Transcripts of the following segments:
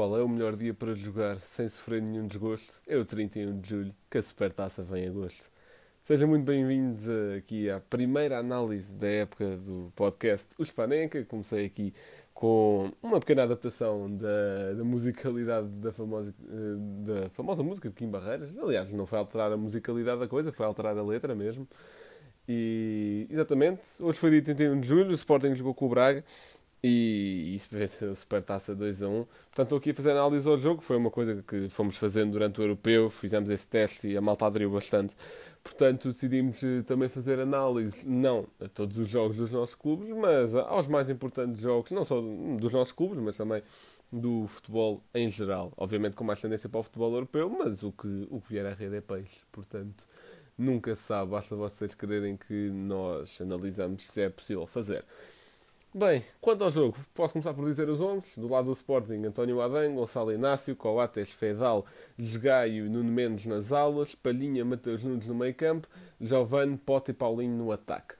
qual é o melhor dia para jogar sem sofrer nenhum desgosto? É o 31 de julho, que a Supertaça vem a agosto. Sejam muito bem-vindos aqui à primeira análise da época do podcast Os Panenca. Comecei aqui com uma pequena adaptação da, da musicalidade da famosa, da famosa música de Kim Barreiras. Aliás, não foi alterar a musicalidade da coisa, foi alterar a letra mesmo. E, exatamente, hoje foi dia 31 de julho, o Sporting jogou com o Braga e isso veio o Supertaça 2 a 1. Portanto, estou aqui a fazer análise ao jogo. Foi uma coisa que fomos fazendo durante o Europeu. Fizemos esse teste e a malta aderiu bastante. Portanto, decidimos eh, também fazer análise, não a todos os jogos dos nossos clubes, mas aos mais importantes jogos, não só dos nossos clubes, mas também do futebol em geral. Obviamente com mais tendência para o futebol europeu, mas o que, o que vier à rede é peixe. Portanto, nunca se sabe, basta vocês quererem que nós analisamos se é possível fazer. Bem, quanto ao jogo, posso começar por dizer os 11. Do lado do Sporting, António Adão, Gonçalo Inácio, Coates, Fedal, Esgaio e Nuno Mendes nas alas, Palhinha, Mateus Nunes no meio campo, Giovanni, Pote e Paulinho no ataque.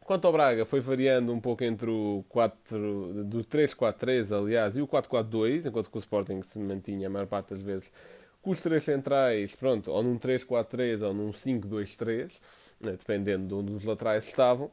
Quanto ao Braga, foi variando um pouco entre o 4, do 3-4-3, aliás, e o 4-4-2, enquanto que o Sporting se mantinha a maior parte das vezes com os três centrais, pronto, ou num 3-4-3 ou num 5-2-3, né, dependendo de onde os laterais estavam.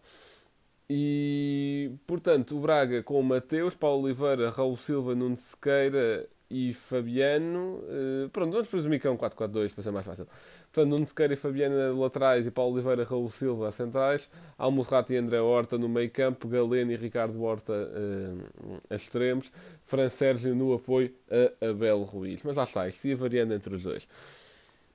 E, portanto, o Braga com o Mateus, Paulo Oliveira, Raul Silva, Nuno Sequeira e Fabiano. Uh, pronto, vamos presumir que é um 4-4-2 para ser mais fácil. Portanto, Nuno Sequeira e Fabiano laterais e Paulo Oliveira, Raul Silva centrais. Almurrato e André Horta no meio campo. Galeno e Ricardo Horta uh, a extremos. Fran Sérgio no apoio a Abel Ruiz. Mas lá está, isto ia variando entre os dois.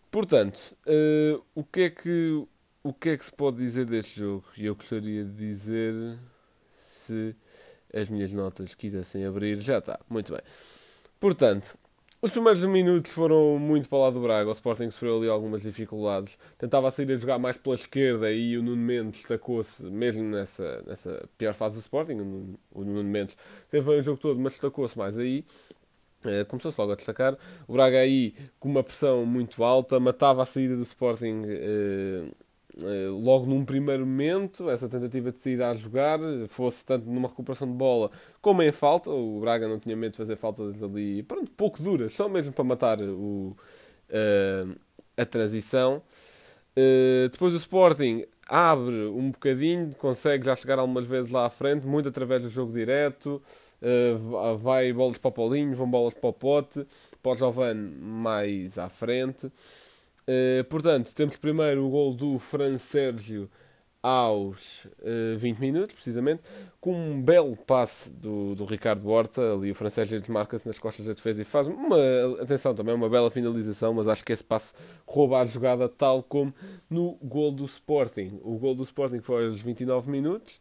Portanto, uh, o que é que o que é que se pode dizer deste jogo? Eu gostaria de dizer se as minhas notas quisessem abrir. Já está, muito bem. Portanto, os primeiros minutos foram muito para o lado do Braga. O Sporting sofreu ali algumas dificuldades. Tentava sair a jogar mais pela esquerda e o Nuno Mendes destacou-se, mesmo nessa, nessa pior fase do Sporting. O Nuno Mendes teve bem o jogo todo, mas destacou-se mais aí. Uh, Começou-se logo a destacar. O Braga aí com uma pressão muito alta, matava a saída do Sporting eh, logo num primeiro momento, essa tentativa de sair a jogar, fosse tanto numa recuperação de bola como em falta. O Braga não tinha medo de fazer faltas ali, pronto, pouco duras, só mesmo para matar o, uh, a transição. Uh, depois o Sporting abre um bocadinho, consegue já chegar algumas vezes lá à frente, muito através do jogo direto. Uh, vai bolas para o Paulinho, vão bolas para o Pote, para o Giovanni mais à frente. Uh, portanto, temos primeiro o gol do Fran Sérgio aos uh, eh, 20 minutos, precisamente, com um belo passe do, do Ricardo Horta. Ali o Fran Sérgio desmarca-se nas costas da defesa e faz uma, atenção, também uma bela finalização, mas acho que esse passe rouba a jogada tal como no gol do Sporting. O gol do Sporting foi aos 29 minutos.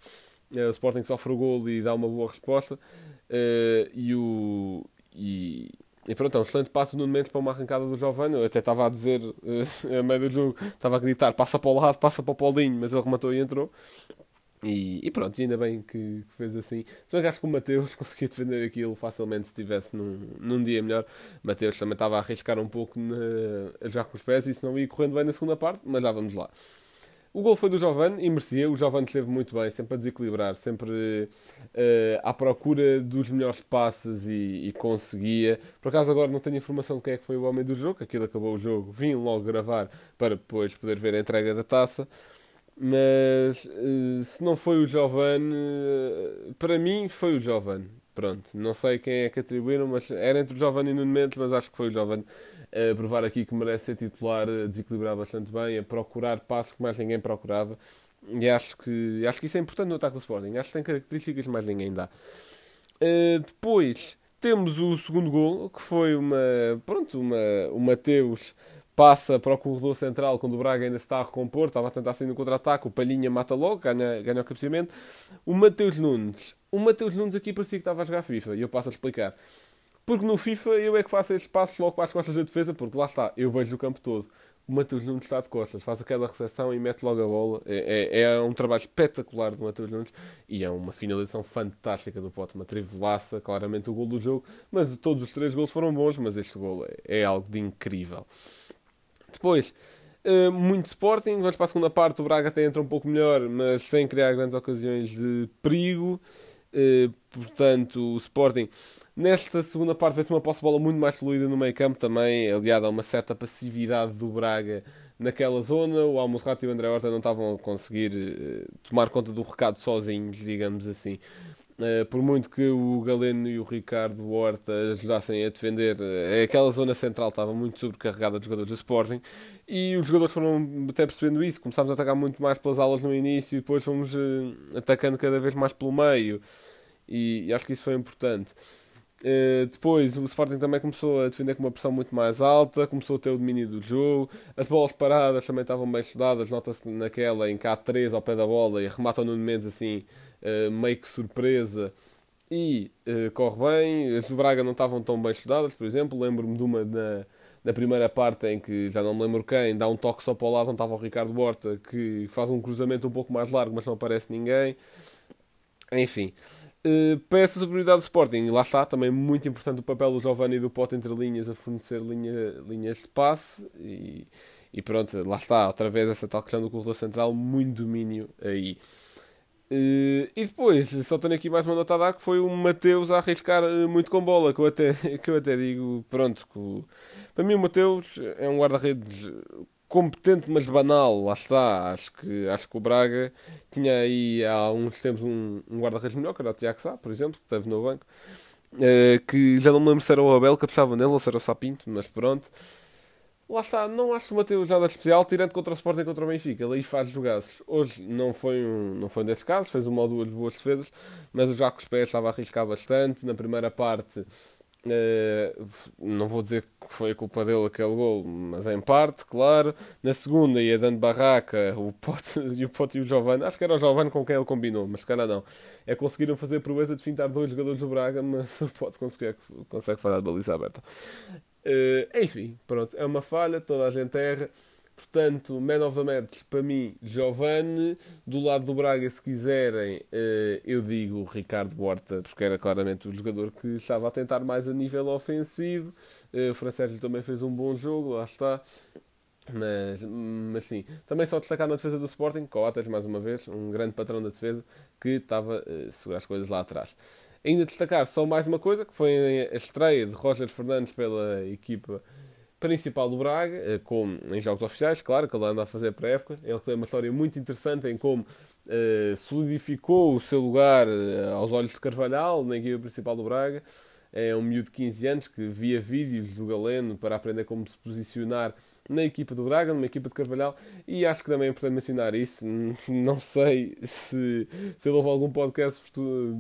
Uh, o Sporting sofre o gol e dá uma boa resposta. e o. E, e pronto, é um excelente passo no momento para uma arrancada do Giovanni. Eu até estava a dizer, uh, a meio do jogo, estava a gritar: passa para o lado, passa para o Paulinho, mas ele rematou e entrou. E, e pronto, ainda bem que, que, fez assim. Se bem que acho que o Mateus conseguia defender aquilo facilmente se estivesse num, num dia melhor. Mateus também estava a arriscar um pouco na, já com os pés e isso não ia correndo bem na segunda parte, mas já vamos lá. O gol foi do Giovanni e merecia. O Giovanni esteve muito bem, sempre a desequilibrar, sempre uh, à procura dos melhores passes e, e, conseguia. Por acaso agora não tenho informação de quem é que foi o homem do jogo, aquilo acabou o jogo, vim logo gravar para depois poder ver a entrega da taça. Mas uh, se não foi o Giovanni, uh, para mim foi o Giovanni. Pronto, não sei quem é que atribuíram, mas era entre o Giovanni e o Nuno Mendes, mas acho que foi o Giovanni a provar aqui que merece ser titular, a desequilibrar bastante bem, a procurar passos que mais ninguém procurava. E acho que, acho que isso é importante no ataque do Sporting. Acho que tem características que mais ninguém dá. Uh, depois temos o segundo gol, que foi uma. Pronto, uma, o Mateus passa para o corredor central quando o Braga ainda está a recompor, estava a tentar sair no contra-ataque, o Palhinha mata logo, ganha, ganha o cabeceamento. O Mateus Nunes, o Mateus Nunes aqui parecia que estava a jogar FIFA, e eu passo a explicar. Porque no FIFA eu é que faço estes passos logo para as costas da defesa, porque lá está, eu vejo o campo todo. O Matheus Nunes está de costas, faz aquela recepção e mete logo a bola. É, é, é um trabalho espetacular do Matheus Nunes e é uma finalização fantástica do Pote. Uma trivelaça, claramente o gol do jogo. Mas todos os três gols foram bons, mas este gol é, é algo de incrível. Depois, uh, muito Sporting. Vamos para a segunda parte. O Braga até entra um pouco melhor, mas sem criar grandes ocasiões de perigo. Uh, portanto, o Sporting nesta segunda parte vê-se uma posse de bola muito mais fluida no meio campo também, aliado a uma certa passividade do Braga naquela zona. O Almozrato e o André Horta não estavam a conseguir uh, tomar conta do recado sozinhos, digamos assim. Uh, por muito que o Galeno e o Ricardo Horta ajudassem a defender, uh, aquela zona central estava muito sobrecarregada de jogadores do Sporting e os jogadores foram até percebendo isso. Começámos a atacar muito mais pelas alas no início e depois fomos uh, atacando cada vez mais pelo meio e, acho que isso foi importante. depois o Sporting também começou a defender com uma pressão muito mais alta, começou a ter o domínio do jogo, as bolas paradas também estavam bem estudadas, nota-se naquela em que há três ao pé da bola e arrematam no Mendes assim meio que surpresa e uh, corre bem. As do Braga não estavam tão bem estudadas, por exemplo. Lembro-me de uma na, na primeira parte em que já não me lembro quem, dá um toque só para o lado onde estava o Ricardo Borta, que faz um cruzamento um pouco mais largo, mas não aparece ninguém. Enfim. Uh, para essa superioridade do Sporting, lá está também muito importante o papel do Giovanni e do Pote entre linhas a fornecer linha, linhas de passe e, e pronto, lá está, outra vez essa tal questão do corredor central, muito domínio aí. Uh, e depois, só tenho aqui mais uma nota a dar que foi o Mateus a arriscar eh, muito com bola, que eu até, que eu até digo, pronto, que, para mim o Mateus é um guarda-redes competente, mas banal, lá está. Acho que, acho que o Braga tinha aí há uns tempos um, um guarda-redes melhor, que era o Tiago Sá, por exemplo, que esteve no banco, uh, que já não me lembro se era o Abel que apostava nele ou se era o Sapinto, mas pronto. Lá está, não acho Mateus nada especial, tirando contra o Sporting contra o Benfica. Ele faz jogaços. Hoje não foi um, não foi um desses casos, fez uma ou duas boas defesas, mas o Jacques Pérez estava a arriscar bastante. Na primeira parte, eh, não vou dizer que foi a culpa dele aquele gol, mas em parte, claro. Na segunda ia dando barraca o Pote, e o Pote e o Giovanni. Acho que era o Giovanni com quem ele combinou, mas se calhar não. É conseguiram fazer a proeza de fintar dois jogadores do Braga, mas o Pote consegue, consegue fazer a baliza aberta. Uh, enfim, pronto, é uma falha, toda a gente erra. Portanto, Man of the Match para mim, Giovanni. Do lado do Braga, se quiserem, uh, eu digo Ricardo Horta, porque era claramente o jogador que estava a tentar mais a nível ofensivo. Uh, o Francesco também fez um bom jogo, lá está. Mas, mas sim, também só destacar na defesa do Sporting, Coates, mais uma vez, um grande patrão da defesa que estava a segurar as coisas lá atrás. Ainda destacar só mais uma coisa, que foi a estreia de Roger Fernandes pela equipa principal do Braga, eh, com, em jogos oficiais, claro, que ele anda a fazer para a época. Ele tem uma história muito interessante em como uh, solidificou o seu lugar uh, aos olhos de Carvalhal na equipa principal do Braga. É um miúdo de 15 anos que via vídeos do Galeno para aprender como se posicionar na equipa do Braga, numa equipa de Carvalhal, e acho que também é importante mencionar isso. Não sei se, se ele houve algum podcast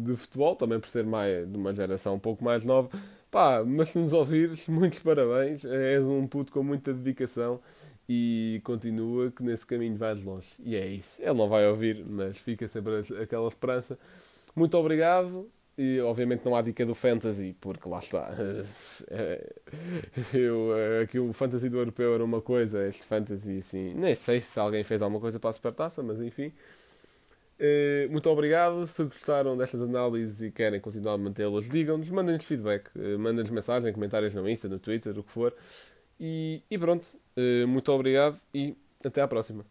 de futebol, também por ser mais, de uma geração um pouco mais nova. Pá, mas se nos ouvires, muitos parabéns. És um puto com muita dedicação e continua que nesse caminho vais longe. E é isso. Ele não vai ouvir, mas fica sempre aquela esperança. Muito obrigado e obviamente não há dica do Fantasy, porque lá está. Eu, aqui o Fantasy do Europeu era uma coisa, este Fantasy assim. Nem sei se alguém fez alguma coisa para a Supertaça, mas enfim. Eh, muito obrigado. Se gostaram destas análises e querem continuar a mantê-las, digam-nos, mandem-nos feedback, eh, mandem-nos mensagem, comentários no Insta, no Twitter, o que for. E, e pronto, eh, muito obrigado e até à próxima.